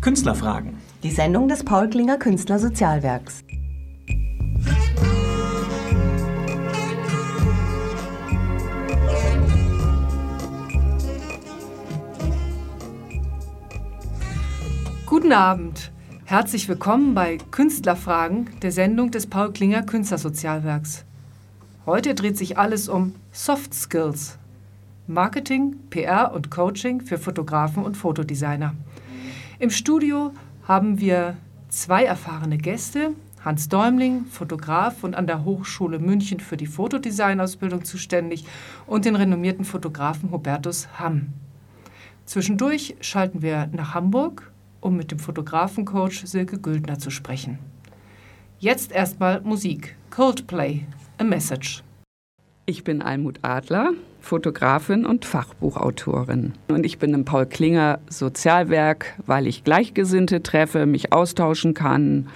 Künstlerfragen. Die Sendung des Paul Klinger Künstlersozialwerks. Guten Abend. Herzlich willkommen bei Künstlerfragen, der Sendung des Paul Klinger Künstlersozialwerks. Heute dreht sich alles um Soft Skills. Marketing, PR und Coaching für Fotografen und Fotodesigner. Im Studio haben wir zwei erfahrene Gäste, Hans Däumling, Fotograf und an der Hochschule München für die Fotodesignausbildung zuständig, und den renommierten Fotografen Hubertus Hamm. Zwischendurch schalten wir nach Hamburg, um mit dem Fotografencoach Silke Güldner zu sprechen. Jetzt erstmal Musik. Coldplay, A Message. Ich bin Almut Adler, Fotografin und Fachbuchautorin. Und ich bin im Paul Klinger Sozialwerk, weil ich Gleichgesinnte treffe, mich austauschen kann,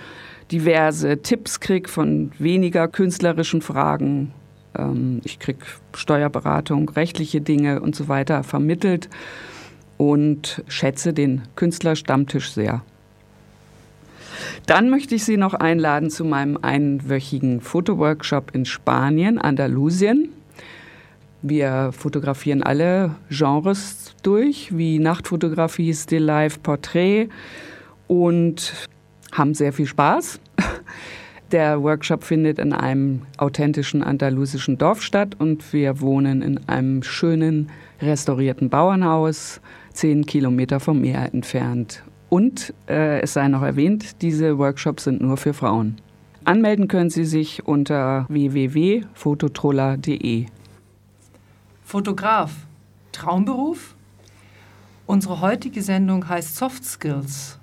diverse Tipps kriege von weniger künstlerischen Fragen. Ähm, ich kriege Steuerberatung, rechtliche Dinge und so weiter vermittelt und schätze den Künstlerstammtisch sehr. Dann möchte ich Sie noch einladen zu meinem einwöchigen Fotoworkshop in Spanien, Andalusien. Wir fotografieren alle Genres durch, wie Nachtfotografie, Still Life, Porträt und haben sehr viel Spaß. Der Workshop findet in einem authentischen andalusischen Dorf statt und wir wohnen in einem schönen restaurierten Bauernhaus, zehn Kilometer vom Meer entfernt. Und äh, es sei noch erwähnt, diese Workshops sind nur für Frauen. Anmelden können Sie sich unter www.fototroller.de. Fotograf, Traumberuf? Unsere heutige Sendung heißt Soft Skills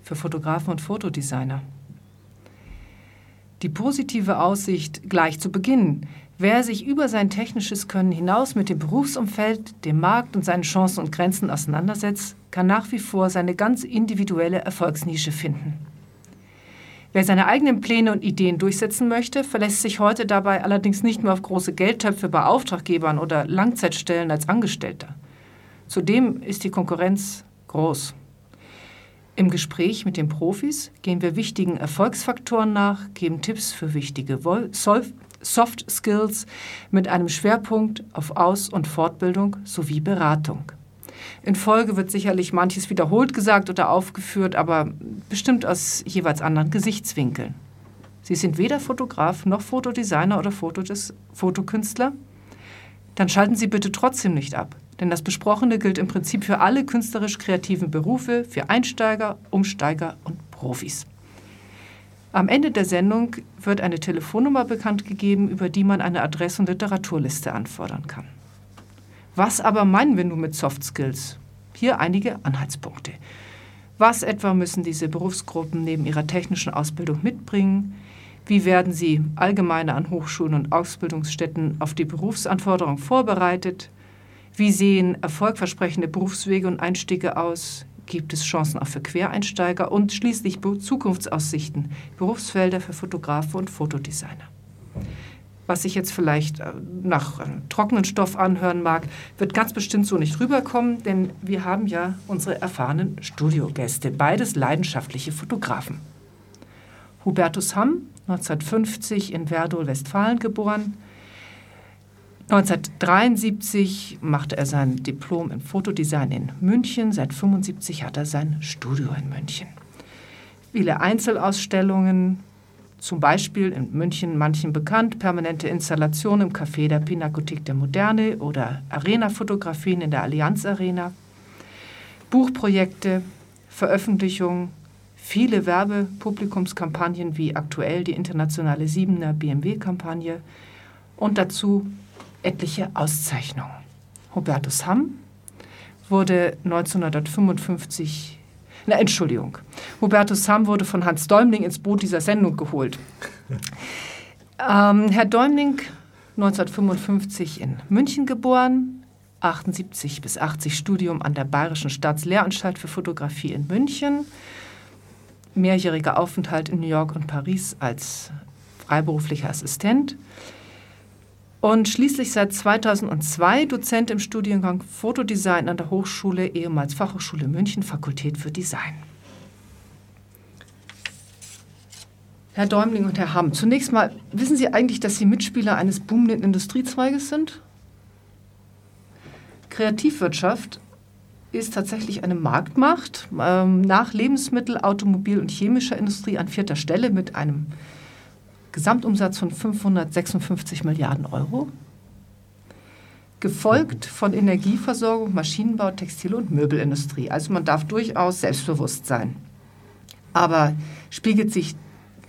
für Fotografen und Fotodesigner. Die positive Aussicht gleich zu Beginn. Wer sich über sein technisches Können hinaus mit dem Berufsumfeld, dem Markt und seinen Chancen und Grenzen auseinandersetzt, kann nach wie vor seine ganz individuelle Erfolgsnische finden. Wer seine eigenen Pläne und Ideen durchsetzen möchte, verlässt sich heute dabei allerdings nicht nur auf große Geldtöpfe bei Auftraggebern oder Langzeitstellen als Angestellter. Zudem ist die Konkurrenz groß. Im Gespräch mit den Profis gehen wir wichtigen Erfolgsfaktoren nach, geben Tipps für wichtige Soft Skills mit einem Schwerpunkt auf Aus- und Fortbildung sowie Beratung. In Folge wird sicherlich manches wiederholt gesagt oder aufgeführt, aber bestimmt aus jeweils anderen Gesichtswinkeln. Sie sind weder Fotograf noch Fotodesigner oder Fotokünstler? Dann schalten Sie bitte trotzdem nicht ab, denn das Besprochene gilt im Prinzip für alle künstlerisch kreativen Berufe, für Einsteiger, Umsteiger und Profis. Am Ende der Sendung wird eine Telefonnummer bekannt gegeben, über die man eine Adress- und Literaturliste anfordern kann. Was aber meinen wir nun mit Soft Skills? Hier einige Anhaltspunkte. Was etwa müssen diese Berufsgruppen neben ihrer technischen Ausbildung mitbringen? Wie werden sie allgemeine an Hochschulen und Ausbildungsstätten auf die Berufsanforderungen vorbereitet? Wie sehen erfolgversprechende Berufswege und Einstiege aus? Gibt es Chancen auch für Quereinsteiger? Und schließlich Zukunftsaussichten, Berufsfelder für Fotografen und Fotodesigner was sich jetzt vielleicht äh, nach trockenen Stoff anhören mag, wird ganz bestimmt so nicht rüberkommen, denn wir haben ja unsere erfahrenen Studiogäste, beides leidenschaftliche Fotografen. Hubertus Hamm, 1950 in Werdohl, Westfalen geboren. 1973 machte er sein Diplom in Fotodesign in München. Seit 1975 hat er sein Studio in München. Viele Einzelausstellungen, zum Beispiel in München manchen bekannt, permanente Installationen im Café der Pinakothek der Moderne oder Arena-Fotografien in der Allianz Arena, Buchprojekte, Veröffentlichungen, viele Werbepublikumskampagnen wie aktuell die internationale Siebener BMW-Kampagne und dazu etliche Auszeichnungen. Hubertus Hamm wurde 1955 na, Entschuldigung. Hubertus Sam wurde von Hans Däumling ins Boot dieser Sendung geholt. Ähm, Herr Däumling, 1955 in München geboren, 78 bis 80 Studium an der Bayerischen Staatslehranstalt für Fotografie in München, mehrjähriger Aufenthalt in New York und Paris als freiberuflicher Assistent und schließlich seit 2002 Dozent im Studiengang Fotodesign an der Hochschule, ehemals Fachhochschule München, Fakultät für Design. Herr Däumling und Herr Hamm, zunächst mal, wissen Sie eigentlich, dass Sie Mitspieler eines boomenden Industriezweiges sind? Kreativwirtschaft ist tatsächlich eine Marktmacht, ähm, nach Lebensmittel, Automobil und chemischer Industrie an vierter Stelle mit einem Gesamtumsatz von 556 Milliarden Euro. Gefolgt von Energieversorgung, Maschinenbau, Textil- und Möbelindustrie. Also man darf durchaus selbstbewusst sein. Aber spiegelt sich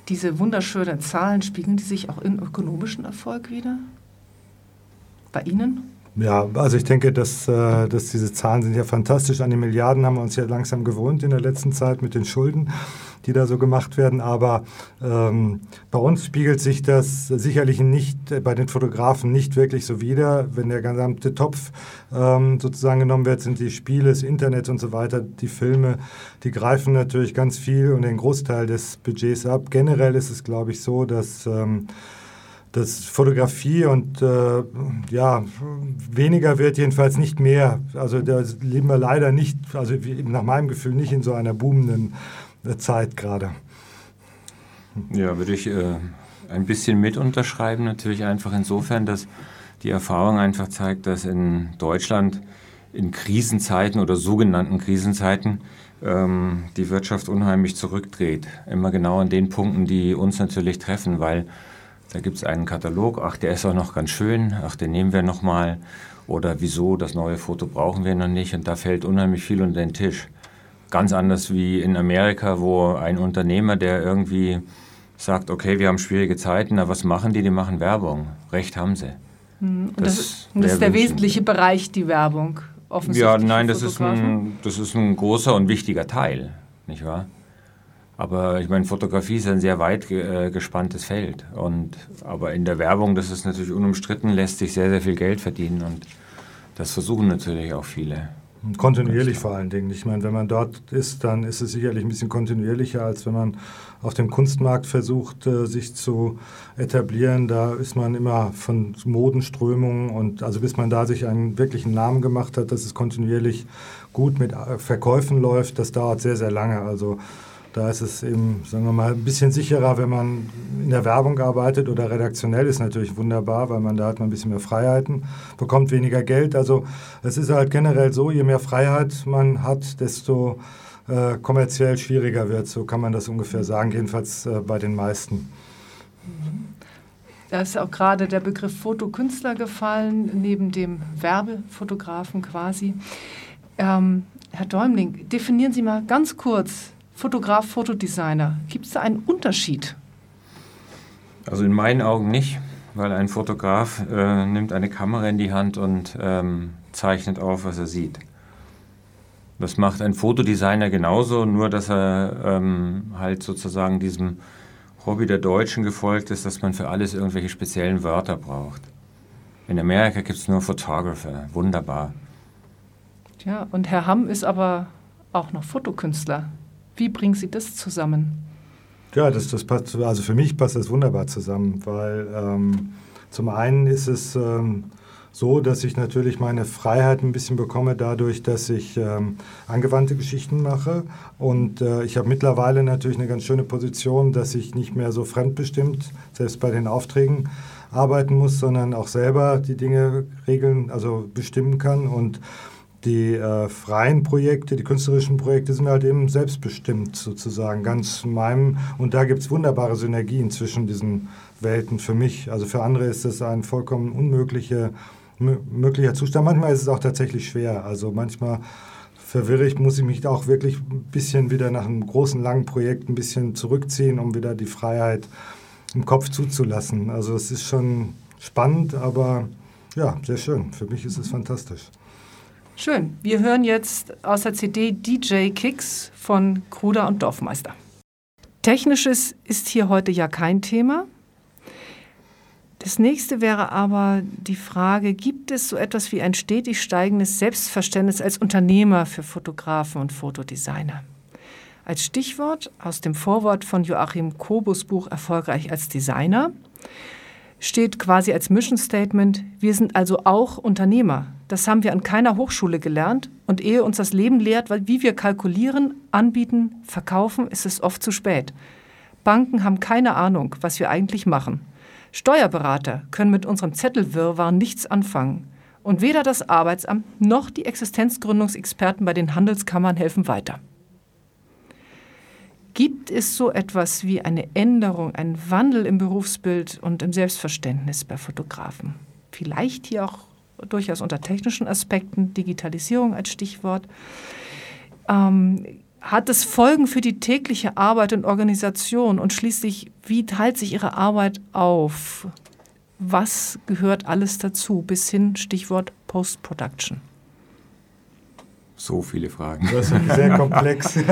diese wunderschönen Zahlen, spiegeln die sich auch in ökonomischen Erfolg wieder? Bei Ihnen? Ja, also ich denke, dass, äh, dass diese Zahlen sind ja fantastisch. An die Milliarden haben wir uns ja langsam gewohnt in der letzten Zeit mit den Schulden, die da so gemacht werden. Aber ähm, bei uns spiegelt sich das sicherlich nicht äh, bei den Fotografen nicht wirklich so wider. Wenn der gesamte Topf ähm, sozusagen genommen wird, sind die Spiele, das Internet und so weiter, die Filme, die greifen natürlich ganz viel und den Großteil des Budgets ab. Generell ist es, glaube ich, so, dass ähm, dass Fotografie und äh, ja, weniger wird jedenfalls nicht mehr. Also da leben wir leider nicht, also nach meinem Gefühl nicht in so einer boomenden äh, Zeit gerade. Ja, würde ich äh, ein bisschen mit unterschreiben, natürlich einfach insofern, dass die Erfahrung einfach zeigt, dass in Deutschland in Krisenzeiten oder sogenannten Krisenzeiten ähm, die Wirtschaft unheimlich zurückdreht. Immer genau an den Punkten, die uns natürlich treffen, weil da gibt es einen Katalog, ach, der ist auch noch ganz schön, ach, den nehmen wir nochmal. Oder wieso, das neue Foto brauchen wir noch nicht. Und da fällt unheimlich viel unter den Tisch. Ganz anders wie in Amerika, wo ein Unternehmer, der irgendwie sagt, okay, wir haben schwierige Zeiten, na was machen die? Die machen Werbung. Recht haben sie. Hm, und das, das, ist, das ist der wesentliche Bereich, die Werbung. Offensichtlich ja, nein, das ist, ein, das ist ein großer und wichtiger Teil, nicht wahr? Aber ich meine, Fotografie ist ein sehr weit äh, gespanntes Feld. Und, aber in der Werbung, das ist natürlich unumstritten, lässt sich sehr, sehr viel Geld verdienen. Und das versuchen natürlich auch viele. Kontinuierlich vor allen Dingen. Ich meine, wenn man dort ist, dann ist es sicherlich ein bisschen kontinuierlicher, als wenn man auf dem Kunstmarkt versucht, äh, sich zu etablieren. Da ist man immer von Modenströmungen und also bis man da sich einen wirklichen Namen gemacht hat, dass es kontinuierlich gut mit äh, Verkäufen läuft, das dauert sehr, sehr lange. Also da ist es eben, sagen wir mal, ein bisschen sicherer, wenn man in der Werbung arbeitet oder redaktionell ist natürlich wunderbar, weil man da hat man ein bisschen mehr Freiheiten, bekommt weniger Geld. Also es ist halt generell so, je mehr Freiheit man hat, desto äh, kommerziell schwieriger wird. So kann man das ungefähr sagen, jedenfalls äh, bei den meisten. Da ist auch gerade der Begriff Fotokünstler gefallen, neben dem Werbefotografen quasi. Ähm, Herr Däumling, definieren Sie mal ganz kurz Fotograf, Fotodesigner. Gibt es da einen Unterschied? Also in meinen Augen nicht, weil ein Fotograf äh, nimmt eine Kamera in die Hand und ähm, zeichnet auf, was er sieht. Das macht ein Fotodesigner genauso, nur dass er ähm, halt sozusagen diesem Hobby der Deutschen gefolgt ist, dass man für alles irgendwelche speziellen Wörter braucht. In Amerika gibt es nur Photographer, wunderbar. Ja, und Herr Hamm ist aber auch noch Fotokünstler. Wie bringen Sie das zusammen? Ja, das, das passt, also für mich passt das wunderbar zusammen, weil ähm, zum einen ist es ähm, so, dass ich natürlich meine Freiheit ein bisschen bekomme dadurch, dass ich ähm, angewandte Geschichten mache und äh, ich habe mittlerweile natürlich eine ganz schöne Position, dass ich nicht mehr so fremdbestimmt, selbst bei den Aufträgen arbeiten muss, sondern auch selber die Dinge regeln, also bestimmen kann und die äh, freien Projekte, die künstlerischen Projekte sind halt eben selbstbestimmt sozusagen, ganz meinem. Und da gibt es wunderbare Synergien zwischen diesen Welten für mich. Also für andere ist das ein vollkommen unmöglicher möglicher Zustand. Manchmal ist es auch tatsächlich schwer. Also manchmal verwirre ich, muss ich mich auch wirklich ein bisschen wieder nach einem großen, langen Projekt ein bisschen zurückziehen, um wieder die Freiheit im Kopf zuzulassen. Also es ist schon spannend, aber ja, sehr schön. Für mich ist es fantastisch. Schön. Wir hören jetzt aus der CD DJ Kicks von Kruder und Dorfmeister. Technisches ist hier heute ja kein Thema. Das nächste wäre aber die Frage, gibt es so etwas wie ein stetig steigendes Selbstverständnis als Unternehmer für Fotografen und Fotodesigner? Als Stichwort aus dem Vorwort von Joachim Kobus Buch Erfolgreich als Designer steht quasi als Mission Statement, wir sind also auch Unternehmer. Das haben wir an keiner Hochschule gelernt und ehe uns das Leben lehrt, wie wir kalkulieren, anbieten, verkaufen, ist es oft zu spät. Banken haben keine Ahnung, was wir eigentlich machen. Steuerberater können mit unserem Zettelwirrwarr nichts anfangen. Und weder das Arbeitsamt noch die Existenzgründungsexperten bei den Handelskammern helfen weiter. Gibt es so etwas wie eine Änderung, einen Wandel im Berufsbild und im Selbstverständnis bei Fotografen? Vielleicht hier auch durchaus unter technischen Aspekten, Digitalisierung als Stichwort. Ähm, hat es Folgen für die tägliche Arbeit und Organisation? Und schließlich, wie teilt sich Ihre Arbeit auf? Was gehört alles dazu, bis hin Stichwort Post-Production? So viele Fragen. Das ist sehr komplex.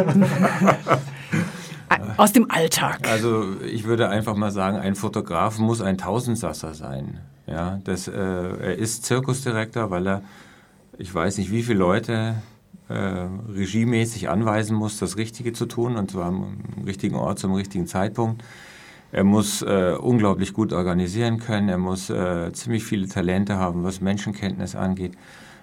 Aus dem Alltag. Also ich würde einfach mal sagen, ein Fotograf muss ein Tausendsasser sein. Ja, das, äh, er ist Zirkusdirektor, weil er, ich weiß nicht, wie viele Leute äh, regiemäßig anweisen muss, das Richtige zu tun, und zwar am richtigen Ort zum richtigen Zeitpunkt. Er muss äh, unglaublich gut organisieren können, er muss äh, ziemlich viele Talente haben, was Menschenkenntnis angeht.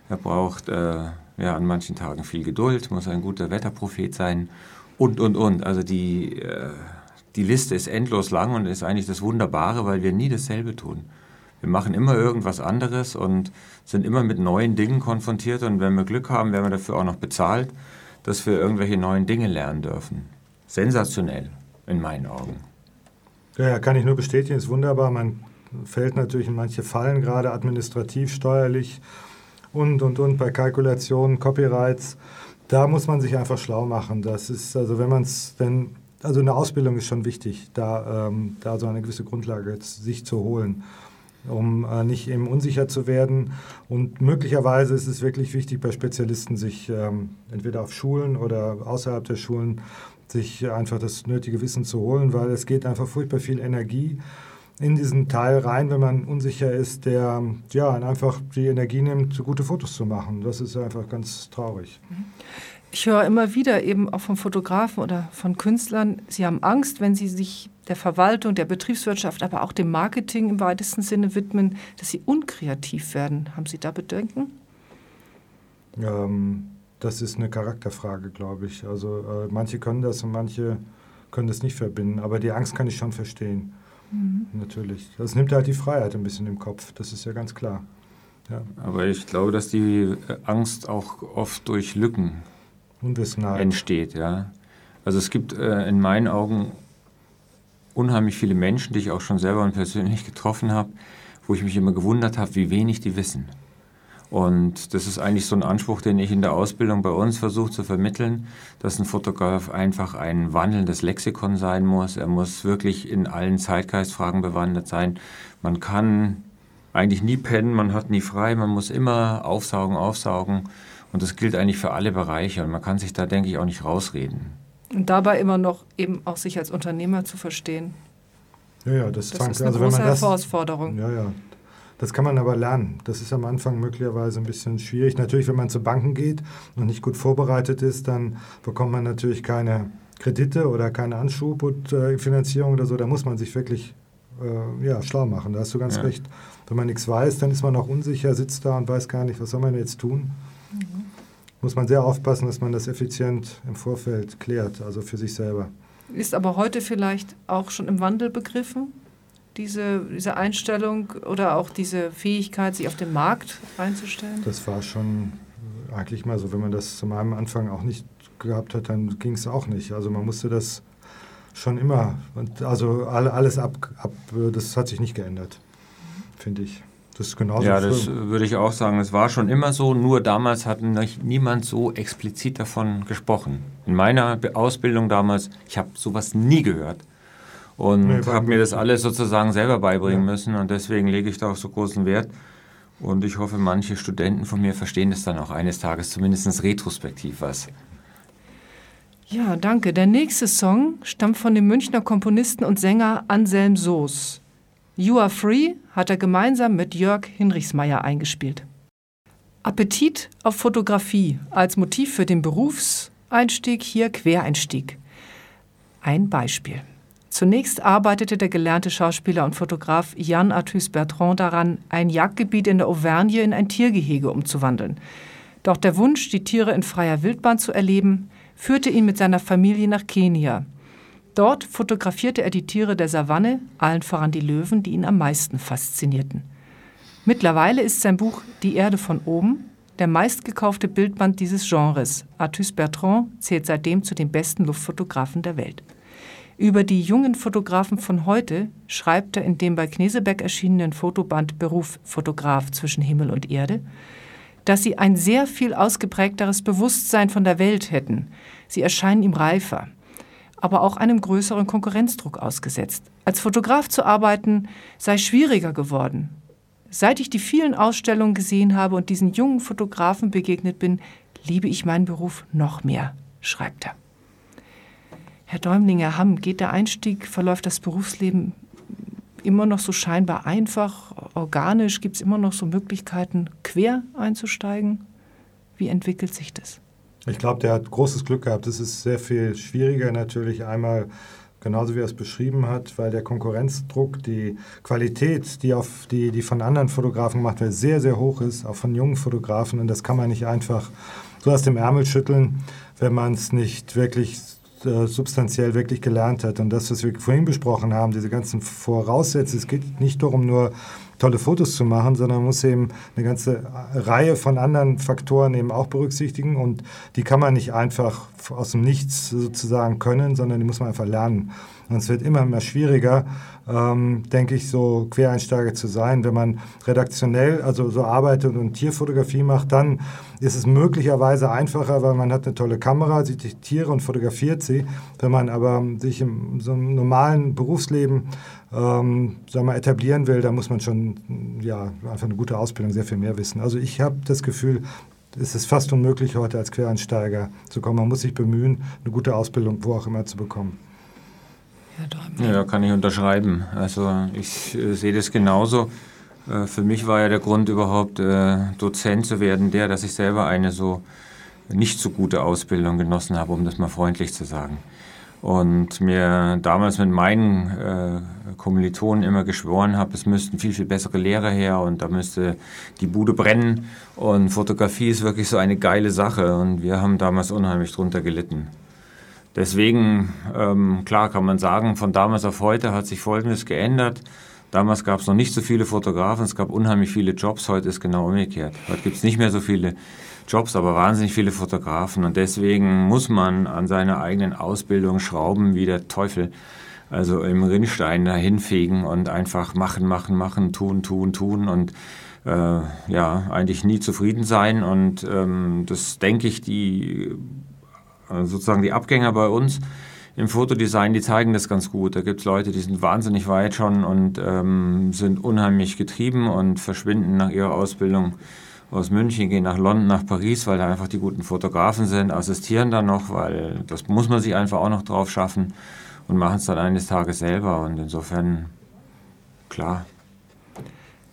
Er braucht äh, ja, an manchen Tagen viel Geduld, muss ein guter Wetterprophet sein und, und, und. Also die, äh, die Liste ist endlos lang und ist eigentlich das Wunderbare, weil wir nie dasselbe tun. Wir machen immer irgendwas anderes und sind immer mit neuen Dingen konfrontiert und wenn wir Glück haben, werden wir dafür auch noch bezahlt, dass wir irgendwelche neuen Dinge lernen dürfen. Sensationell, in meinen Augen. Ja, kann ich nur bestätigen, ist wunderbar. Man fällt natürlich in manche Fallen, gerade administrativ, steuerlich und, und, und bei Kalkulationen, Copyrights da muss man sich einfach schlau machen. Das ist, also wenn man es denn, also eine Ausbildung ist schon wichtig, da, ähm, da so eine gewisse Grundlage sich zu holen, um äh, nicht eben unsicher zu werden. Und möglicherweise ist es wirklich wichtig, bei Spezialisten sich ähm, entweder auf Schulen oder außerhalb der Schulen sich einfach das nötige Wissen zu holen, weil es geht einfach furchtbar viel Energie in diesen Teil rein, wenn man unsicher ist, der ja einfach die Energie nimmt, gute Fotos zu machen. Das ist einfach ganz traurig. Mhm. Ich höre immer wieder eben auch von Fotografen oder von Künstlern, sie haben Angst, wenn sie sich der Verwaltung, der Betriebswirtschaft, aber auch dem Marketing im weitesten Sinne widmen, dass sie unkreativ werden. Haben Sie da Bedenken? Ähm, das ist eine Charakterfrage, glaube ich. Also äh, manche können das und manche können das nicht verbinden. Aber die Angst kann ich schon verstehen. Mhm. Natürlich. Das nimmt halt die Freiheit ein bisschen im Kopf. Das ist ja ganz klar. Ja. Aber ich glaube, dass die Angst auch oft durch Lücken Unwissenheit. entsteht. Ja. Also es gibt äh, in meinen Augen unheimlich viele Menschen, die ich auch schon selber und persönlich getroffen habe, wo ich mich immer gewundert habe, wie wenig die wissen. Und das ist eigentlich so ein Anspruch, den ich in der Ausbildung bei uns versuche zu vermitteln, dass ein Fotograf einfach ein wandelndes Lexikon sein muss. Er muss wirklich in allen Zeitgeistfragen bewandert sein. Man kann eigentlich nie pennen, man hat nie frei, man muss immer aufsaugen, aufsaugen. Und das gilt eigentlich für alle Bereiche und man kann sich da, denke ich, auch nicht rausreden. Und dabei immer noch eben auch sich als Unternehmer zu verstehen. Ja, ja, das, das ist eine also große wenn man das, Herausforderung. Ja, ja. Das kann man aber lernen. Das ist am Anfang möglicherweise ein bisschen schwierig. Natürlich, wenn man zu Banken geht und nicht gut vorbereitet ist, dann bekommt man natürlich keine Kredite oder keine Anschub und äh, Finanzierung oder so. Da muss man sich wirklich äh, ja, schlau machen. Da hast du ganz ja. recht. Wenn man nichts weiß, dann ist man auch unsicher, sitzt da und weiß gar nicht, was soll man jetzt tun muss man sehr aufpassen, dass man das effizient im Vorfeld klärt, also für sich selber. Ist aber heute vielleicht auch schon im Wandel begriffen, diese, diese Einstellung oder auch diese Fähigkeit, sich auf den Markt einzustellen? Das war schon eigentlich mal so. Wenn man das zu meinem Anfang auch nicht gehabt hat, dann ging es auch nicht. Also man musste das schon immer, also alles ab, ab, das hat sich nicht geändert, finde ich. Das ist genauso. Ja, das würde ich auch sagen. Es war schon immer so, nur damals hat niemand so explizit davon gesprochen. In meiner Ausbildung damals, ich habe sowas nie gehört und nee, habe mir das alles sozusagen selber beibringen ja. müssen und deswegen lege ich da auch so großen Wert. Und ich hoffe, manche Studenten von mir verstehen das dann auch eines Tages, zumindest retrospektiv was. Ja, danke. Der nächste Song stammt von dem Münchner Komponisten und Sänger Anselm Soos. You Are Free hat er gemeinsam mit Jörg Hinrichsmeier eingespielt. Appetit auf Fotografie als Motiv für den Berufseinstieg, hier Quereinstieg. Ein Beispiel. Zunächst arbeitete der gelernte Schauspieler und Fotograf Jan Arthus Bertrand daran, ein Jagdgebiet in der Auvergne in ein Tiergehege umzuwandeln. Doch der Wunsch, die Tiere in freier Wildbahn zu erleben, führte ihn mit seiner Familie nach Kenia. Dort fotografierte er die Tiere der Savanne, allen voran die Löwen, die ihn am meisten faszinierten. Mittlerweile ist sein Buch Die Erde von oben der meistgekaufte Bildband dieses Genres. Arthus Bertrand zählt seitdem zu den besten Luftfotografen der Welt. Über die jungen Fotografen von heute schreibt er in dem bei Knesebeck erschienenen Fotoband Beruf Fotograf zwischen Himmel und Erde, dass sie ein sehr viel ausgeprägteres Bewusstsein von der Welt hätten. Sie erscheinen ihm reifer, aber auch einem größeren Konkurrenzdruck ausgesetzt. Als Fotograf zu arbeiten sei schwieriger geworden. Seit ich die vielen Ausstellungen gesehen habe und diesen jungen Fotografen begegnet bin, liebe ich meinen Beruf noch mehr, schreibt er. Herr Däumlinger Hamm, geht der Einstieg, verläuft das Berufsleben immer noch so scheinbar einfach, organisch? Gibt es immer noch so Möglichkeiten, quer einzusteigen? Wie entwickelt sich das? Ich glaube, der hat großes Glück gehabt. Es ist sehr viel schwieriger natürlich einmal genauso wie er es beschrieben hat, weil der Konkurrenzdruck, die Qualität, die, auf die, die von anderen Fotografen gemacht wird, sehr, sehr hoch ist, auch von jungen Fotografen. Und das kann man nicht einfach so aus dem Ärmel schütteln, wenn man es nicht wirklich äh, substanziell wirklich gelernt hat. Und das, was wir vorhin besprochen haben, diese ganzen Voraussetzungen, es geht nicht darum, nur tolle Fotos zu machen, sondern man muss eben eine ganze Reihe von anderen Faktoren eben auch berücksichtigen und die kann man nicht einfach aus dem Nichts sozusagen können, sondern die muss man einfach lernen. Und es wird immer mehr schwieriger, ähm, denke ich, so Quereinsteiger zu sein. Wenn man redaktionell, also so arbeitet und Tierfotografie macht, dann ist es möglicherweise einfacher, weil man hat eine tolle Kamera, sieht die Tiere und fotografiert sie. Wenn man aber sich im so einem normalen Berufsleben ähm, sagen wir, etablieren will, dann muss man schon ja, einfach eine gute Ausbildung, sehr viel mehr wissen. Also ich habe das Gefühl, es ist fast unmöglich, heute als Quereinsteiger zu kommen. Man muss sich bemühen, eine gute Ausbildung wo auch immer zu bekommen. Ja, kann ich unterschreiben. Also ich äh, sehe das genauso. Äh, für mich war ja der Grund überhaupt, äh, Dozent zu werden, der, dass ich selber eine so nicht so gute Ausbildung genossen habe, um das mal freundlich zu sagen. Und mir damals mit meinen äh, Kommilitonen immer geschworen habe, es müssten viel, viel bessere Lehrer her und da müsste die Bude brennen. Und Fotografie ist wirklich so eine geile Sache und wir haben damals unheimlich drunter gelitten. Deswegen, ähm, klar kann man sagen, von damals auf heute hat sich Folgendes geändert. Damals gab es noch nicht so viele Fotografen, es gab unheimlich viele Jobs, heute ist genau umgekehrt. Heute gibt es nicht mehr so viele Jobs, aber wahnsinnig viele Fotografen und deswegen muss man an seiner eigenen Ausbildung schrauben wie der Teufel. Also im Rinnstein dahin fegen und einfach machen, machen, machen, tun, tun, tun und äh, ja, eigentlich nie zufrieden sein. Und ähm, das denke ich, die sozusagen die Abgänger bei uns im Fotodesign, die zeigen das ganz gut. Da gibt es Leute, die sind wahnsinnig weit schon und ähm, sind unheimlich getrieben und verschwinden nach ihrer Ausbildung aus München, gehen nach London, nach Paris, weil da einfach die guten Fotografen sind, assistieren dann noch, weil das muss man sich einfach auch noch drauf schaffen und machen es dann eines Tages selber. Und insofern, klar.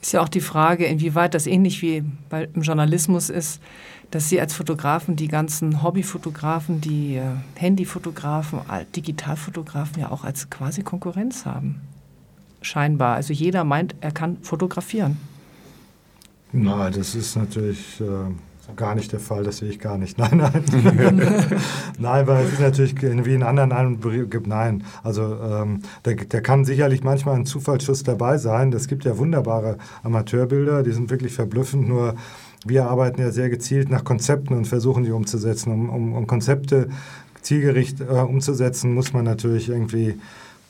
Ist ja auch die Frage, inwieweit das ähnlich wie im Journalismus ist dass Sie als Fotografen die ganzen Hobbyfotografen, die äh, Handyfotografen, Digitalfotografen ja auch als quasi Konkurrenz haben. Scheinbar. Also jeder meint, er kann fotografieren. Nein, das ist natürlich äh, gar nicht der Fall, das sehe ich gar nicht. Nein, nein. nein, weil es ist natürlich wie in anderen anderen gibt. Nein, also ähm, da, da kann sicherlich manchmal ein Zufallsschuss dabei sein. Es gibt ja wunderbare Amateurbilder, die sind wirklich verblüffend, nur wir arbeiten ja sehr gezielt nach Konzepten und versuchen die umzusetzen. Um, um, um Konzepte zielgerichtet äh, umzusetzen, muss man natürlich irgendwie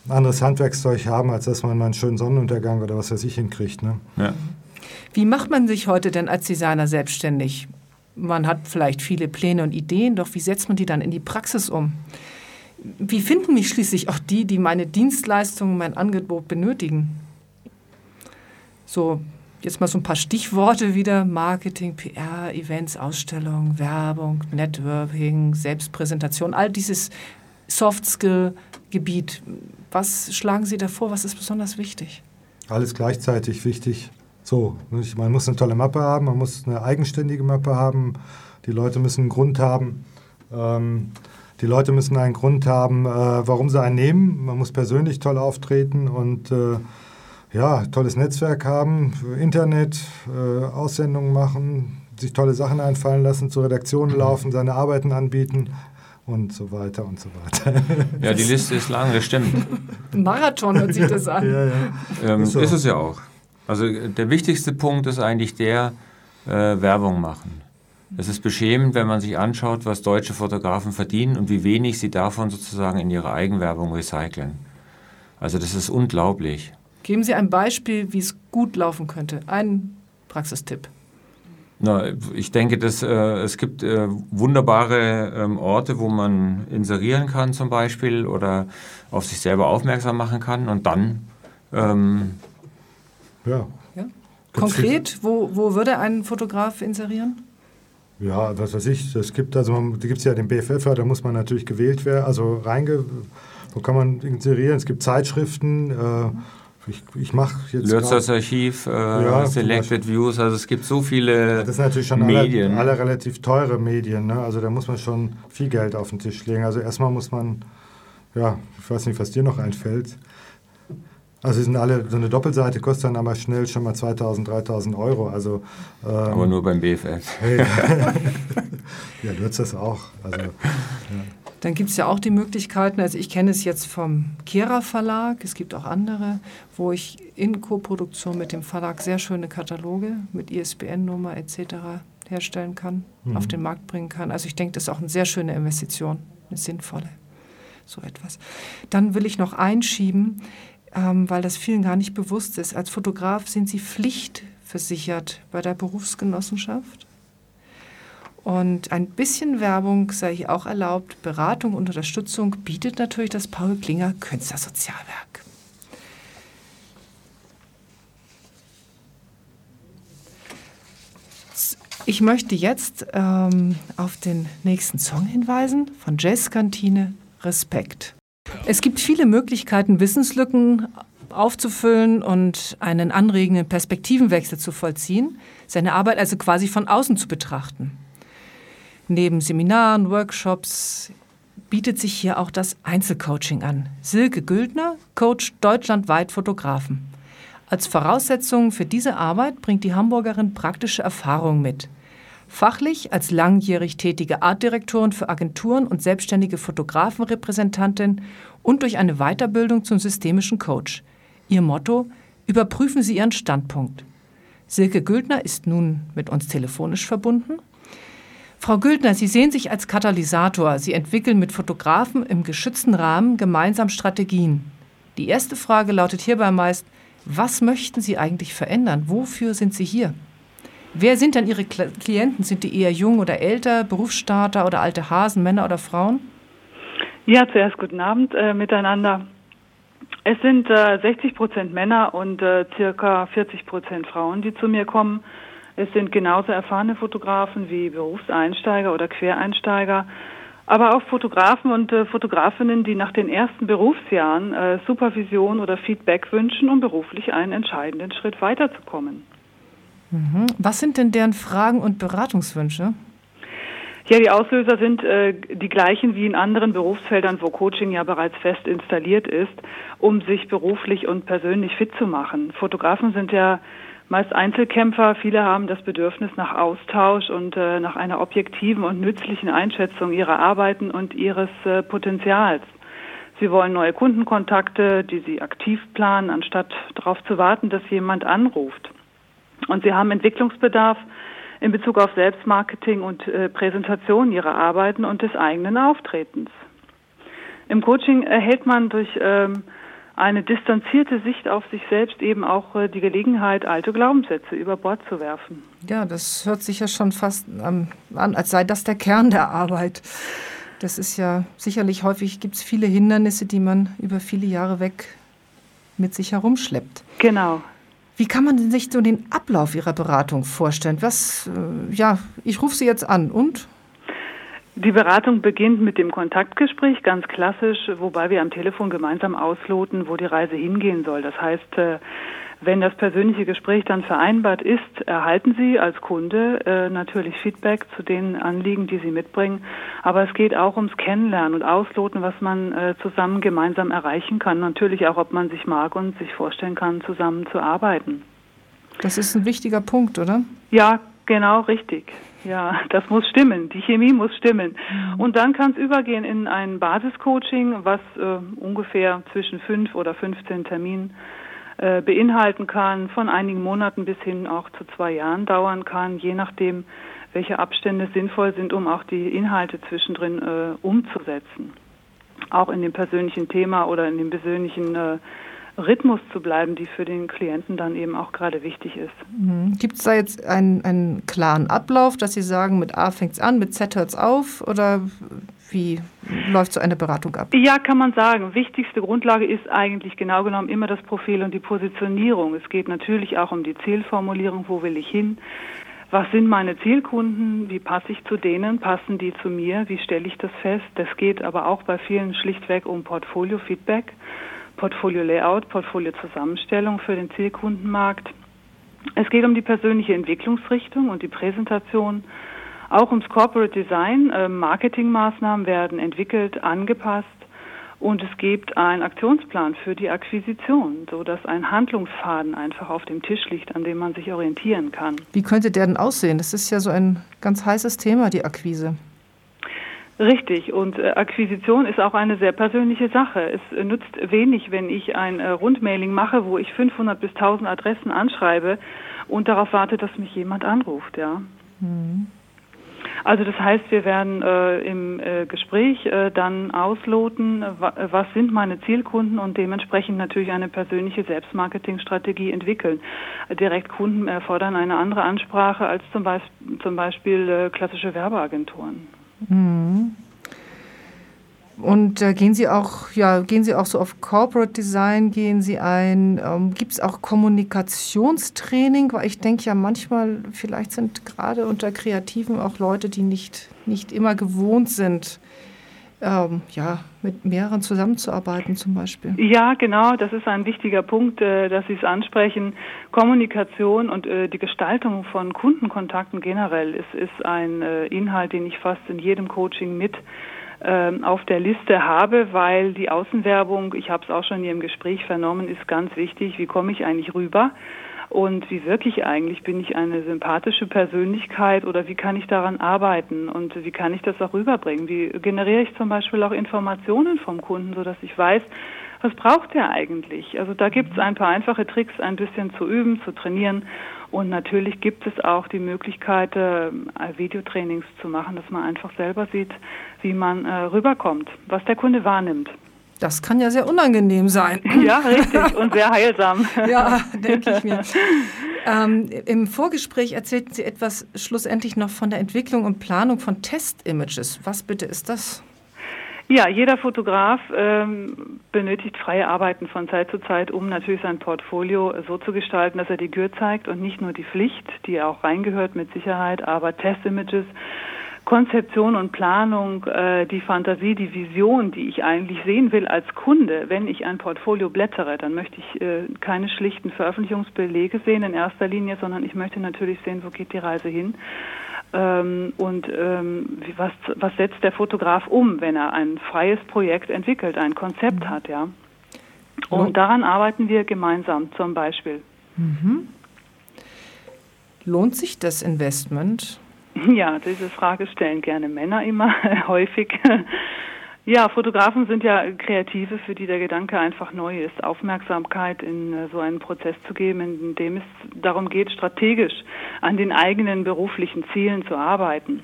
anderes Handwerkszeug haben, als dass man mal einen schönen Sonnenuntergang oder was weiß ich hinkriegt. Ne? Ja. Wie macht man sich heute denn als Designer selbstständig? Man hat vielleicht viele Pläne und Ideen, doch wie setzt man die dann in die Praxis um? Wie finden mich schließlich auch die, die meine Dienstleistungen, mein Angebot benötigen? So jetzt mal so ein paar Stichworte wieder. Marketing, PR, Events, Ausstellungen, Werbung, Networking, Selbstpräsentation, all dieses Soft-Skill-Gebiet. Was schlagen Sie da vor? Was ist besonders wichtig? Alles gleichzeitig wichtig. So, man muss eine tolle Mappe haben, man muss eine eigenständige Mappe haben, die Leute müssen einen Grund haben. Ähm, die Leute müssen einen Grund haben, äh, warum sie einen nehmen. Man muss persönlich toll auftreten und äh, ja, tolles Netzwerk haben, Internet, äh, Aussendungen machen, sich tolle Sachen einfallen lassen, zur Redaktion laufen, seine Arbeiten anbieten und so weiter und so weiter. Ja, die Liste ist lang, das stimmt. Ein Marathon hört sich das an. ja, ja. Ähm, ist, so. ist, es ja auch. Also der wichtigste Punkt ist eigentlich der, äh, Werbung machen. Es ist beschämend, wenn man sich anschaut, was deutsche Fotografen verdienen und wie wenig sie davon sozusagen in ihre Eigenwerbung recyceln. Also das ist unglaublich. Geben Sie ein Beispiel, wie es gut laufen könnte. Ein Praxistipp. Na, ich denke, dass, äh, es gibt äh, wunderbare ähm, Orte, wo man inserieren kann zum Beispiel oder auf sich selber aufmerksam machen kann und dann... Ähm, ja. ja. Konkret, wo, wo würde ein Fotograf inserieren? Ja, was weiß ich, es gibt, also man, da gibt es ja den BFF, da muss man natürlich gewählt werden, also reinge, wo kann man inserieren, es gibt Zeitschriften, äh, ich, ich mache jetzt. Lörzers Archiv, äh, ja, Selected Views, also es gibt so viele Das sind natürlich schon Medien. Alle, alle relativ teure Medien, ne? also da muss man schon viel Geld auf den Tisch legen. Also erstmal muss man, ja, ich weiß nicht, was dir noch einfällt. Also sind alle, so eine Doppelseite kostet dann aber schnell schon mal 2000, 3000 Euro. Also, ähm, aber nur beim BFF. Hey. ja, Lörzers auch. Also, ja. Dann gibt es ja auch die Möglichkeiten, also ich kenne es jetzt vom Kera Verlag, es gibt auch andere, wo ich in Koproduktion mit dem Verlag sehr schöne Kataloge mit ISBN-Nummer etc. herstellen kann, mhm. auf den Markt bringen kann. Also ich denke, das ist auch eine sehr schöne Investition, eine sinnvolle, so etwas. Dann will ich noch einschieben, ähm, weil das vielen gar nicht bewusst ist, als Fotograf sind Sie pflichtversichert bei der Berufsgenossenschaft. Und ein bisschen Werbung sei hier auch erlaubt. Beratung und Unterstützung bietet natürlich das Paul Klinger Künstlersozialwerk. Ich möchte jetzt ähm, auf den nächsten Song hinweisen von Jazzkantine Respekt. Es gibt viele Möglichkeiten, Wissenslücken aufzufüllen und einen anregenden Perspektivenwechsel zu vollziehen, seine Arbeit also quasi von außen zu betrachten. Neben Seminaren, Workshops bietet sich hier auch das Einzelcoaching an. Silke Güldner coacht deutschlandweit Fotografen. Als Voraussetzung für diese Arbeit bringt die Hamburgerin praktische Erfahrung mit. Fachlich als langjährig tätige Artdirektorin für Agenturen und selbstständige Fotografenrepräsentantin und durch eine Weiterbildung zum systemischen Coach. Ihr Motto: Überprüfen Sie Ihren Standpunkt. Silke Güldner ist nun mit uns telefonisch verbunden Frau Güldner, Sie sehen sich als Katalysator. Sie entwickeln mit Fotografen im geschützten Rahmen gemeinsam Strategien. Die erste Frage lautet hierbei meist, was möchten Sie eigentlich verändern? Wofür sind Sie hier? Wer sind denn Ihre Klienten? Sind die eher jung oder älter, Berufsstarter oder alte Hasen, Männer oder Frauen? Ja, zuerst guten Abend äh, miteinander. Es sind äh, 60 Prozent Männer und äh, circa 40 Prozent Frauen, die zu mir kommen. Es sind genauso erfahrene Fotografen wie Berufseinsteiger oder Quereinsteiger, aber auch Fotografen und äh, Fotografinnen, die nach den ersten Berufsjahren äh, Supervision oder Feedback wünschen, um beruflich einen entscheidenden Schritt weiterzukommen. Mhm. Was sind denn deren Fragen und Beratungswünsche? Ja, die Auslöser sind äh, die gleichen wie in anderen Berufsfeldern, wo Coaching ja bereits fest installiert ist, um sich beruflich und persönlich fit zu machen. Fotografen sind ja meist Einzelkämpfer. Viele haben das Bedürfnis nach Austausch und äh, nach einer objektiven und nützlichen Einschätzung ihrer Arbeiten und ihres äh, Potenzials. Sie wollen neue Kundenkontakte, die sie aktiv planen, anstatt darauf zu warten, dass jemand anruft. Und sie haben Entwicklungsbedarf in Bezug auf Selbstmarketing und äh, Präsentation ihrer Arbeiten und des eigenen Auftretens. Im Coaching erhält man durch ähm, eine distanzierte Sicht auf sich selbst eben auch äh, die Gelegenheit, alte Glaubenssätze über Bord zu werfen. Ja, das hört sich ja schon fast an, als sei das der Kern der Arbeit. Das ist ja sicherlich häufig gibt es viele Hindernisse, die man über viele Jahre weg mit sich herumschleppt. Genau. Wie kann man sich so den Ablauf Ihrer Beratung vorstellen? Was, äh, ja, ich rufe Sie jetzt an und die Beratung beginnt mit dem Kontaktgespräch, ganz klassisch, wobei wir am Telefon gemeinsam ausloten, wo die Reise hingehen soll. Das heißt, äh, wenn das persönliche Gespräch dann vereinbart ist, erhalten Sie als Kunde äh, natürlich Feedback zu den Anliegen, die Sie mitbringen. Aber es geht auch ums Kennenlernen und Ausloten, was man äh, zusammen gemeinsam erreichen kann. Natürlich auch, ob man sich mag und sich vorstellen kann, zusammen zu arbeiten. Das ist ein wichtiger Punkt, oder? Ja, Genau, richtig. Ja, das muss stimmen. Die Chemie muss stimmen. Mhm. Und dann kann es übergehen in ein Basiscoaching, was äh, ungefähr zwischen fünf oder 15 Terminen äh, beinhalten kann, von einigen Monaten bis hin auch zu zwei Jahren dauern kann, je nachdem, welche Abstände sinnvoll sind, um auch die Inhalte zwischendrin äh, umzusetzen. Auch in dem persönlichen Thema oder in dem persönlichen äh, Rhythmus zu bleiben, die für den Klienten dann eben auch gerade wichtig ist. Mhm. Gibt es da jetzt einen, einen klaren Ablauf, dass Sie sagen, mit A fängt es an, mit Z hört es auf oder wie läuft so eine Beratung ab? Ja, kann man sagen. Wichtigste Grundlage ist eigentlich genau genommen immer das Profil und die Positionierung. Es geht natürlich auch um die Zielformulierung, wo will ich hin? Was sind meine Zielkunden? Wie passe ich zu denen? Passen die zu mir? Wie stelle ich das fest? Das geht aber auch bei vielen schlichtweg um Portfolio-Feedback. Portfolio-Layout, Portfolio-Zusammenstellung für den Zielkundenmarkt. Es geht um die persönliche Entwicklungsrichtung und die Präsentation. Auch ums Corporate Design. Äh, Marketingmaßnahmen werden entwickelt, angepasst. Und es gibt einen Aktionsplan für die Akquisition, sodass ein Handlungsfaden einfach auf dem Tisch liegt, an dem man sich orientieren kann. Wie könnte der denn aussehen? Das ist ja so ein ganz heißes Thema, die Akquise. Richtig. Und äh, Akquisition ist auch eine sehr persönliche Sache. Es äh, nützt wenig, wenn ich ein äh, Rundmailing mache, wo ich 500 bis 1000 Adressen anschreibe und darauf warte, dass mich jemand anruft, ja. Mhm. Also das heißt, wir werden äh, im äh, Gespräch äh, dann ausloten, was sind meine Zielkunden und dementsprechend natürlich eine persönliche Selbstmarketingstrategie entwickeln. Direktkunden erfordern eine andere Ansprache als zum Beispiel, zum Beispiel äh, klassische Werbeagenturen. Mhm. Und äh, gehen Sie auch, ja, gehen Sie auch so auf Corporate Design, gehen Sie ein, ähm, gibt es auch Kommunikationstraining? Weil ich denke ja manchmal, vielleicht sind gerade unter Kreativen auch Leute, die nicht, nicht immer gewohnt sind, ähm, ja, mit mehreren zusammenzuarbeiten zum Beispiel. Ja, genau, das ist ein wichtiger Punkt, äh, dass Sie es ansprechen. Kommunikation und äh, die Gestaltung von Kundenkontakten generell ist, ist ein äh, Inhalt, den ich fast in jedem Coaching mit ähm, auf der Liste habe, weil die Außenwerbung, ich habe es auch schon hier im Gespräch vernommen, ist ganz wichtig. Wie komme ich eigentlich rüber? Und wie wirklich eigentlich bin ich eine sympathische Persönlichkeit oder wie kann ich daran arbeiten und wie kann ich das auch rüberbringen? Wie generiere ich zum Beispiel auch Informationen vom Kunden, sodass ich weiß, was braucht er eigentlich? Also da gibt es ein paar einfache Tricks, ein bisschen zu üben, zu trainieren und natürlich gibt es auch die Möglichkeit, äh, Videotrainings zu machen, dass man einfach selber sieht, wie man äh, rüberkommt, was der Kunde wahrnimmt. Das kann ja sehr unangenehm sein. Ja, richtig und sehr heilsam. ja, denke ich mir. Ähm, Im Vorgespräch erzählten Sie etwas schlussendlich noch von der Entwicklung und Planung von Test-Images. Was bitte ist das? Ja, jeder Fotograf ähm, benötigt freie Arbeiten von Zeit zu Zeit, um natürlich sein Portfolio so zu gestalten, dass er die Gür zeigt und nicht nur die Pflicht, die auch reingehört mit Sicherheit, aber Test-Images Konzeption und Planung, äh, die Fantasie, die Vision, die ich eigentlich sehen will als Kunde, wenn ich ein Portfolio blättere, dann möchte ich äh, keine schlichten Veröffentlichungsbelege sehen in erster Linie, sondern ich möchte natürlich sehen, wo geht die Reise hin. Ähm, und ähm, was, was setzt der Fotograf um, wenn er ein freies Projekt entwickelt, ein Konzept mhm. hat, ja. Und daran arbeiten wir gemeinsam zum Beispiel. Mhm. Lohnt sich das Investment? Ja, diese Frage stellen gerne Männer immer häufig. Ja, Fotografen sind ja Kreative, für die der Gedanke einfach neu ist, Aufmerksamkeit in äh, so einen Prozess zu geben, in dem es darum geht, strategisch an den eigenen beruflichen Zielen zu arbeiten.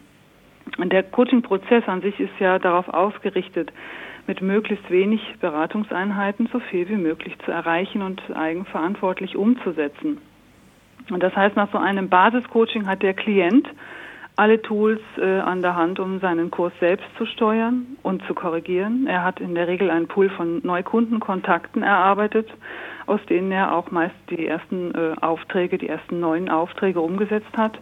Und der Coaching-Prozess an sich ist ja darauf ausgerichtet, mit möglichst wenig Beratungseinheiten so viel wie möglich zu erreichen und eigenverantwortlich umzusetzen. Und das heißt, nach so einem Basiscoaching hat der Klient alle Tools äh, an der Hand, um seinen Kurs selbst zu steuern und zu korrigieren. Er hat in der Regel einen Pool von Neukundenkontakten erarbeitet, aus denen er auch meist die ersten äh, Aufträge, die ersten neuen Aufträge umgesetzt hat.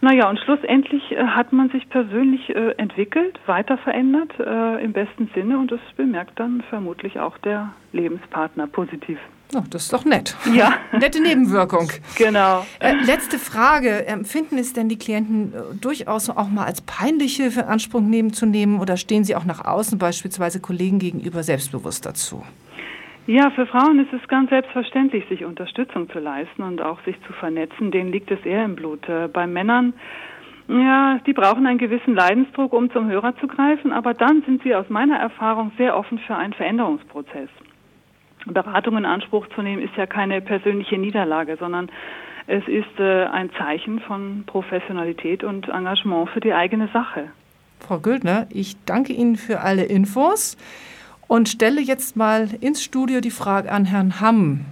Naja, und schlussendlich äh, hat man sich persönlich äh, entwickelt, weiter verändert äh, im besten Sinne und das bemerkt dann vermutlich auch der Lebenspartner positiv. Oh, das ist doch nett. Ja. Nette Nebenwirkung. Genau. Äh, letzte Frage. Empfinden es denn die Klienten äh, durchaus auch mal als peinlich Hilfe in Anspruch nehmen zu nehmen oder stehen sie auch nach außen beispielsweise Kollegen gegenüber selbstbewusst dazu? Ja, für Frauen ist es ganz selbstverständlich, sich Unterstützung zu leisten und auch sich zu vernetzen. Denen liegt es eher im Blut. Äh, bei Männern, ja, die brauchen einen gewissen Leidensdruck, um zum Hörer zu greifen, aber dann sind sie aus meiner Erfahrung sehr offen für einen Veränderungsprozess. Beratung in Anspruch zu nehmen ist ja keine persönliche Niederlage, sondern es ist äh, ein Zeichen von Professionalität und Engagement für die eigene Sache. Frau Güldner, ich danke Ihnen für alle Infos und stelle jetzt mal ins Studio die Frage an Herrn Hamm.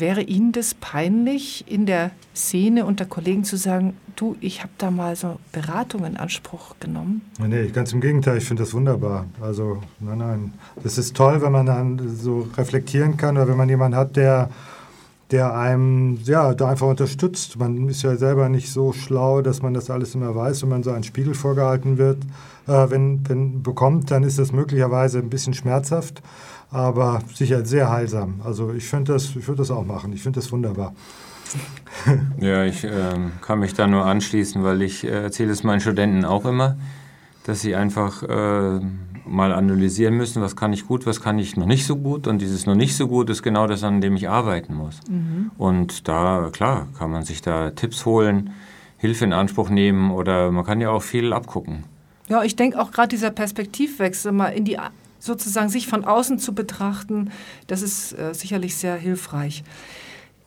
Wäre Ihnen das peinlich, in der Szene unter Kollegen zu sagen, du, ich habe da mal so Beratung in Anspruch genommen? Nee, ganz im Gegenteil, ich finde das wunderbar. Also, nein, nein. Das ist toll, wenn man dann so reflektieren kann oder wenn man jemanden hat, der der einem ja, da einfach unterstützt. Man ist ja selber nicht so schlau, dass man das alles immer weiß, wenn man so einen Spiegel vorgehalten wird. Äh, wenn, wenn bekommt, dann ist das möglicherweise ein bisschen schmerzhaft, aber sicher sehr heilsam. Also ich finde das, ich würde das auch machen. Ich finde das wunderbar. Ja, ich äh, kann mich da nur anschließen, weil ich äh, erzähle es meinen Studenten auch immer, dass sie einfach äh, mal analysieren müssen, was kann ich gut, was kann ich noch nicht so gut. Und dieses noch nicht so gut ist genau das, an dem ich arbeiten muss. Mhm. Und da, klar, kann man sich da Tipps holen, Hilfe in Anspruch nehmen oder man kann ja auch viel abgucken. Ja, ich denke auch gerade dieser Perspektivwechsel, mal in die sozusagen sich von außen zu betrachten, das ist äh, sicherlich sehr hilfreich.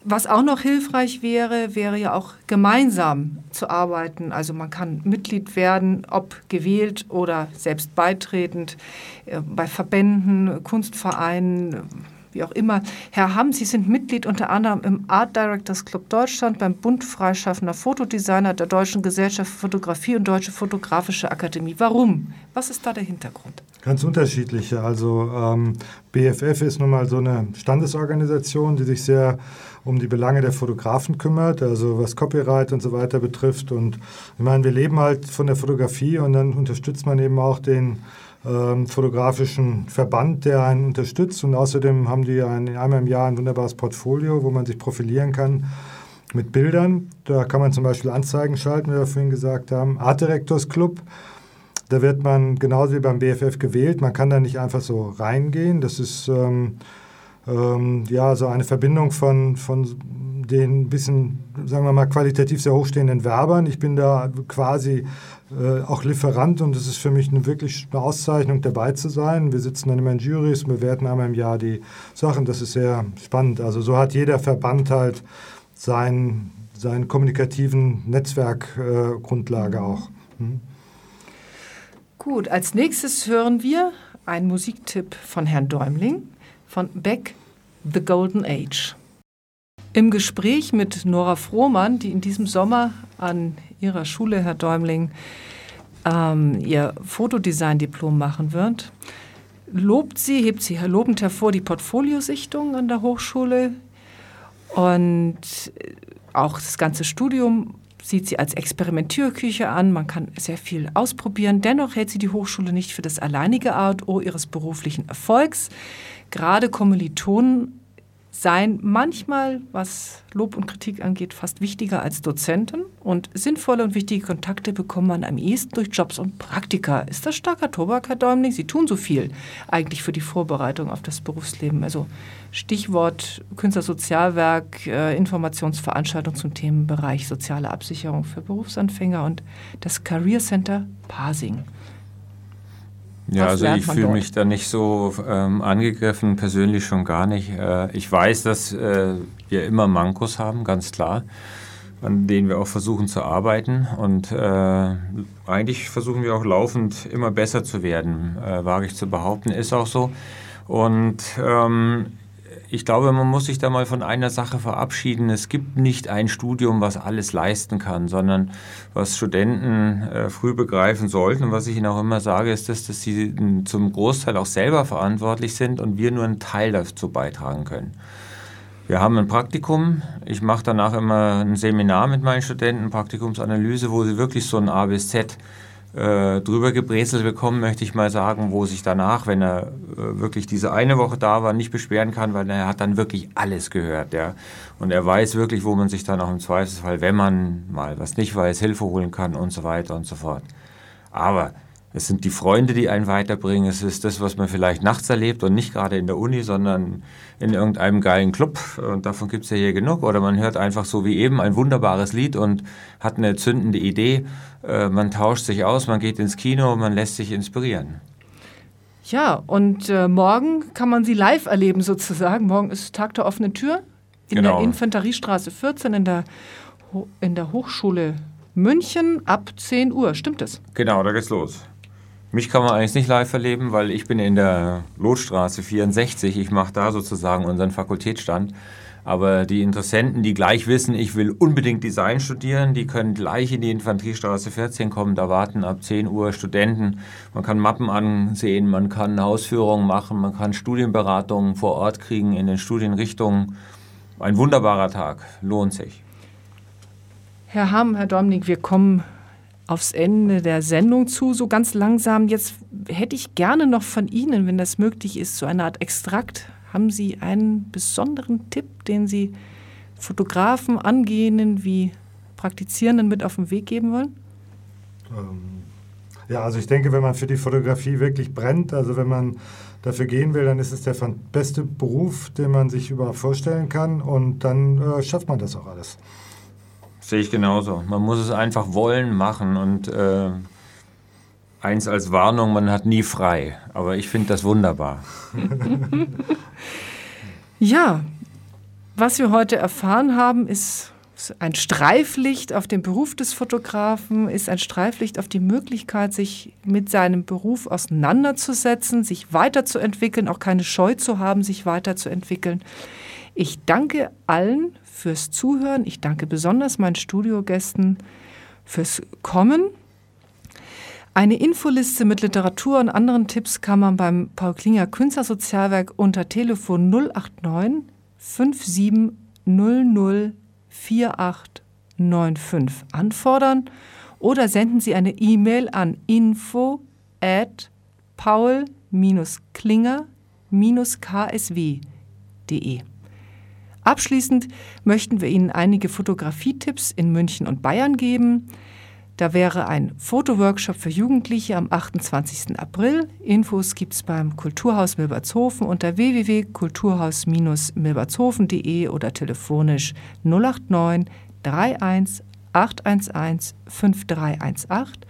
Was auch noch hilfreich wäre, wäre ja auch gemeinsam zu arbeiten. Also man kann Mitglied werden, ob gewählt oder selbst beitretend, äh, bei Verbänden, Kunstvereinen, wie auch immer. Herr Hamm, Sie sind Mitglied unter anderem im Art Directors Club Deutschland, beim Bund freischaffender Fotodesigner der Deutschen Gesellschaft für Fotografie und Deutsche Fotografische Akademie. Warum? Was ist da der Hintergrund? Ganz unterschiedliche. Also ähm, BFF ist nun mal so eine Standesorganisation, die sich sehr um die Belange der Fotografen kümmert, also was Copyright und so weiter betrifft. Und ich meine, wir leben halt von der Fotografie und dann unterstützt man eben auch den ähm, fotografischen Verband, der einen unterstützt. Und außerdem haben die ein, einmal im Jahr ein wunderbares Portfolio, wo man sich profilieren kann mit Bildern. Da kann man zum Beispiel Anzeigen schalten, wie wir vorhin gesagt haben. Art Directors Club. Da wird man genauso wie beim BFF gewählt. Man kann da nicht einfach so reingehen. Das ist ähm, ähm, ja, so eine Verbindung von, von den bisschen, sagen wir mal, qualitativ sehr hochstehenden Werbern. Ich bin da quasi äh, auch Lieferant und es ist für mich eine wirklich eine Auszeichnung, dabei zu sein. Wir sitzen dann immer in Juries, bewerten einmal im Jahr die Sachen. Das ist sehr spannend. Also so hat jeder Verband halt seinen, seinen kommunikativen Netzwerkgrundlage äh, auch. Hm. Gut, als nächstes hören wir einen Musiktipp von Herrn Däumling von Beck The Golden Age. Im Gespräch mit Nora Frohmann, die in diesem Sommer an ihrer Schule, Herr Däumling, ähm, ihr Fotodesign-Diplom machen wird, lobt sie, hebt sie lobend hervor die Portfoliosichtung an der Hochschule und auch das ganze Studium sieht sie als Experimentierküche an. Man kann sehr viel ausprobieren. Dennoch hält sie die Hochschule nicht für das alleinige Art ihres beruflichen Erfolgs. Gerade Kommilitonen seien manchmal, was Lob und Kritik angeht, fast wichtiger als Dozenten. Und sinnvolle und wichtige Kontakte bekommt man am ehesten durch Jobs und Praktika. Ist das starker Tobak, Herr Däumling? Sie tun so viel eigentlich für die Vorbereitung auf das Berufsleben. Also Stichwort Künstlersozialwerk, äh, Informationsveranstaltung zum Themenbereich soziale Absicherung für Berufsanfänger und das Career Center Pasing. Ja, also ich fühle mich da nicht so ähm, angegriffen, persönlich schon gar nicht. Äh, ich weiß, dass äh, wir immer Mankos haben, ganz klar, an denen wir auch versuchen zu arbeiten. Und äh, eigentlich versuchen wir auch laufend immer besser zu werden, äh, wage ich zu behaupten, ist auch so. Und ähm, ich glaube, man muss sich da mal von einer Sache verabschieden. Es gibt nicht ein Studium, was alles leisten kann, sondern was Studenten äh, früh begreifen sollten und was ich ihnen auch immer sage, ist, dass, dass sie zum Großteil auch selber verantwortlich sind und wir nur einen Teil dazu beitragen können. Wir haben ein Praktikum. Ich mache danach immer ein Seminar mit meinen Studenten, Praktikumsanalyse, wo sie wirklich so ein A bis Z äh, drüber gebrezelt bekommen, möchte ich mal sagen, wo sich danach, wenn er äh, wirklich diese eine Woche da war, nicht beschweren kann, weil er hat dann wirklich alles gehört. Ja? Und er weiß wirklich, wo man sich dann auch im Zweifelsfall, wenn man mal was nicht weiß, Hilfe holen kann und so weiter und so fort. Aber es sind die Freunde, die einen weiterbringen. Es ist das, was man vielleicht nachts erlebt und nicht gerade in der Uni, sondern in irgendeinem geilen Club. Und davon gibt es ja hier genug. Oder man hört einfach so wie eben ein wunderbares Lied und hat eine zündende Idee. Äh, man tauscht sich aus, man geht ins Kino, man lässt sich inspirieren. Ja, und äh, morgen kann man sie live erleben sozusagen. Morgen ist Tag der offenen Tür in genau. der Infanteriestraße 14 in der, in der Hochschule München ab 10 Uhr. Stimmt das? Genau, da geht's los. Mich kann man eigentlich nicht live erleben, weil ich bin in der Lotstraße 64. Ich mache da sozusagen unseren Fakultätsstand. Aber die Interessenten, die gleich wissen, ich will unbedingt Design studieren, die können gleich in die Infanteriestraße 14 kommen. Da warten ab 10 Uhr Studenten. Man kann Mappen ansehen, man kann Hausführungen machen, man kann Studienberatungen vor Ort kriegen in den Studienrichtungen. Ein wunderbarer Tag, lohnt sich. Herr Hamm, Herr Dominik, wir kommen aufs Ende der Sendung zu, so ganz langsam. Jetzt hätte ich gerne noch von Ihnen, wenn das möglich ist, so eine Art Extrakt. Haben Sie einen besonderen Tipp, den Sie Fotografen, Angehenden wie Praktizierenden mit auf den Weg geben wollen? Ähm, ja, also ich denke, wenn man für die Fotografie wirklich brennt, also wenn man dafür gehen will, dann ist es der beste Beruf, den man sich überhaupt vorstellen kann und dann äh, schafft man das auch alles. Sehe ich genauso. Man muss es einfach wollen, machen und äh, eins als Warnung, man hat nie frei. Aber ich finde das wunderbar. ja, was wir heute erfahren haben, ist ein Streiflicht auf den Beruf des Fotografen, ist ein Streiflicht auf die Möglichkeit, sich mit seinem Beruf auseinanderzusetzen, sich weiterzuentwickeln, auch keine Scheu zu haben, sich weiterzuentwickeln. Ich danke allen fürs Zuhören. Ich danke besonders meinen Studiogästen fürs Kommen. Eine Infoliste mit Literatur und anderen Tipps kann man beim Paul Klinger Künstlersozialwerk unter Telefon 089 5700 4895 anfordern oder senden Sie eine E-Mail an info at paul-klinger-ksw.de. Abschließend möchten wir Ihnen einige Fotografietipps in München und Bayern geben. Da wäre ein Fotoworkshop für Jugendliche am 28. April. Infos gibt es beim Kulturhaus Milbertshofen unter www.kulturhaus-milbertshofen.de oder telefonisch 089 31 811 5318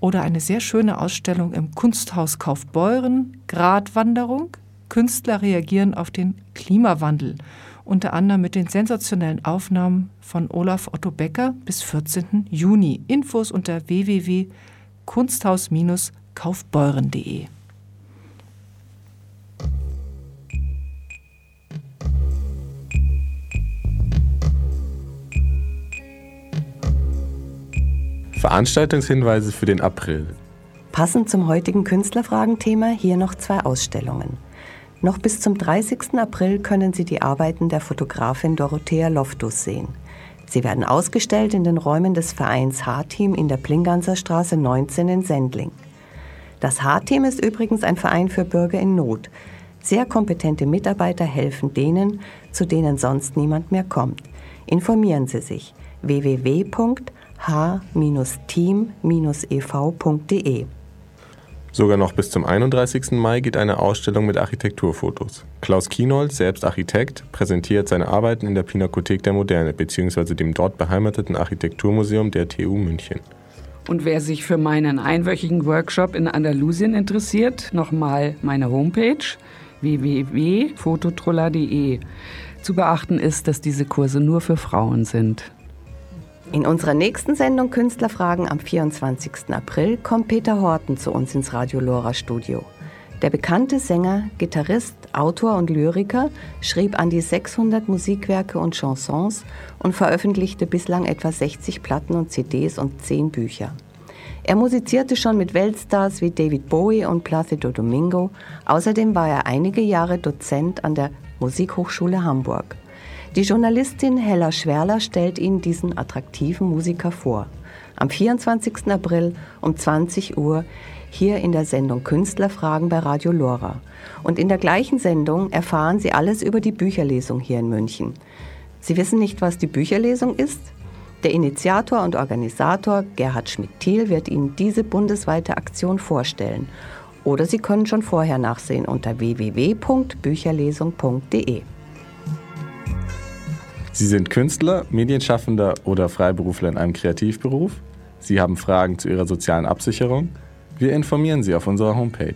oder eine sehr schöne Ausstellung im Kunsthaus Kaufbeuren, Gratwanderung, Künstler reagieren auf den Klimawandel unter anderem mit den sensationellen Aufnahmen von Olaf Otto Becker bis 14. Juni. Infos unter www.kunsthaus-kaufbeuren.de. Veranstaltungshinweise für den April. Passend zum heutigen Künstlerfragenthema hier noch zwei Ausstellungen. Noch bis zum 30. April können Sie die Arbeiten der Fotografin Dorothea Loftus sehen. Sie werden ausgestellt in den Räumen des Vereins H-Team in der Plinganser Straße 19 in Sendling. Das H-Team ist übrigens ein Verein für Bürger in Not. Sehr kompetente Mitarbeiter helfen denen, zu denen sonst niemand mehr kommt. Informieren Sie sich www.h-team-ev.de Sogar noch bis zum 31. Mai geht eine Ausstellung mit Architekturfotos. Klaus Kienold, selbst Architekt, präsentiert seine Arbeiten in der Pinakothek der Moderne bzw. dem dort beheimateten Architekturmuseum der TU München. Und wer sich für meinen einwöchigen Workshop in Andalusien interessiert, nochmal meine Homepage www.fototroller.de. Zu beachten ist, dass diese Kurse nur für Frauen sind. In unserer nächsten Sendung Künstlerfragen am 24. April kommt Peter Horten zu uns ins Radio Lora Studio. Der bekannte Sänger, Gitarrist, Autor und Lyriker schrieb an die 600 Musikwerke und Chansons und veröffentlichte bislang etwa 60 Platten und CDs und 10 Bücher. Er musizierte schon mit Weltstars wie David Bowie und Placido Domingo. Außerdem war er einige Jahre Dozent an der Musikhochschule Hamburg. Die Journalistin Hella Schwerler stellt Ihnen diesen attraktiven Musiker vor. Am 24. April um 20 Uhr hier in der Sendung Künstlerfragen bei Radio Lora. Und in der gleichen Sendung erfahren Sie alles über die Bücherlesung hier in München. Sie wissen nicht, was die Bücherlesung ist? Der Initiator und Organisator Gerhard Schmidt-Thiel wird Ihnen diese bundesweite Aktion vorstellen. Oder Sie können schon vorher nachsehen unter www.bücherlesung.de. Sie sind Künstler, Medienschaffender oder Freiberufler in einem Kreativberuf? Sie haben Fragen zu Ihrer sozialen Absicherung? Wir informieren Sie auf unserer Homepage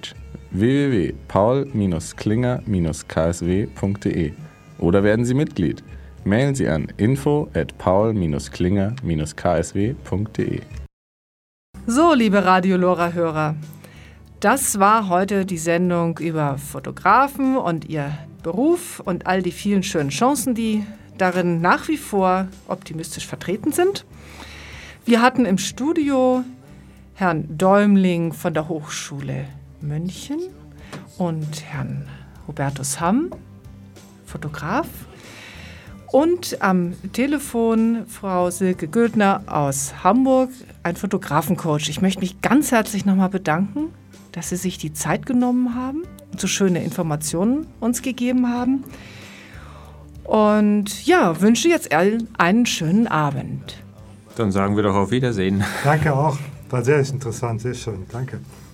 www.paul-klinger-ksw.de oder werden Sie Mitglied. Mailen Sie an info at paul-klinger-ksw.de. So, liebe Radio Lora-Hörer, das war heute die Sendung über Fotografen und ihr Beruf und all die vielen schönen Chancen, die darin nach wie vor optimistisch vertreten sind. Wir hatten im Studio Herrn Däumling von der Hochschule München und Herrn Hubertus Hamm, Fotograf. Und am Telefon Frau Silke Gödner aus Hamburg, ein Fotografencoach. Ich möchte mich ganz herzlich nochmal bedanken, dass Sie sich die Zeit genommen haben und so schöne Informationen uns gegeben haben. Und ja, wünsche jetzt allen einen schönen Abend. Dann sagen wir doch auf Wiedersehen. Danke auch. War sehr interessant, sehr schön. Danke. Danke.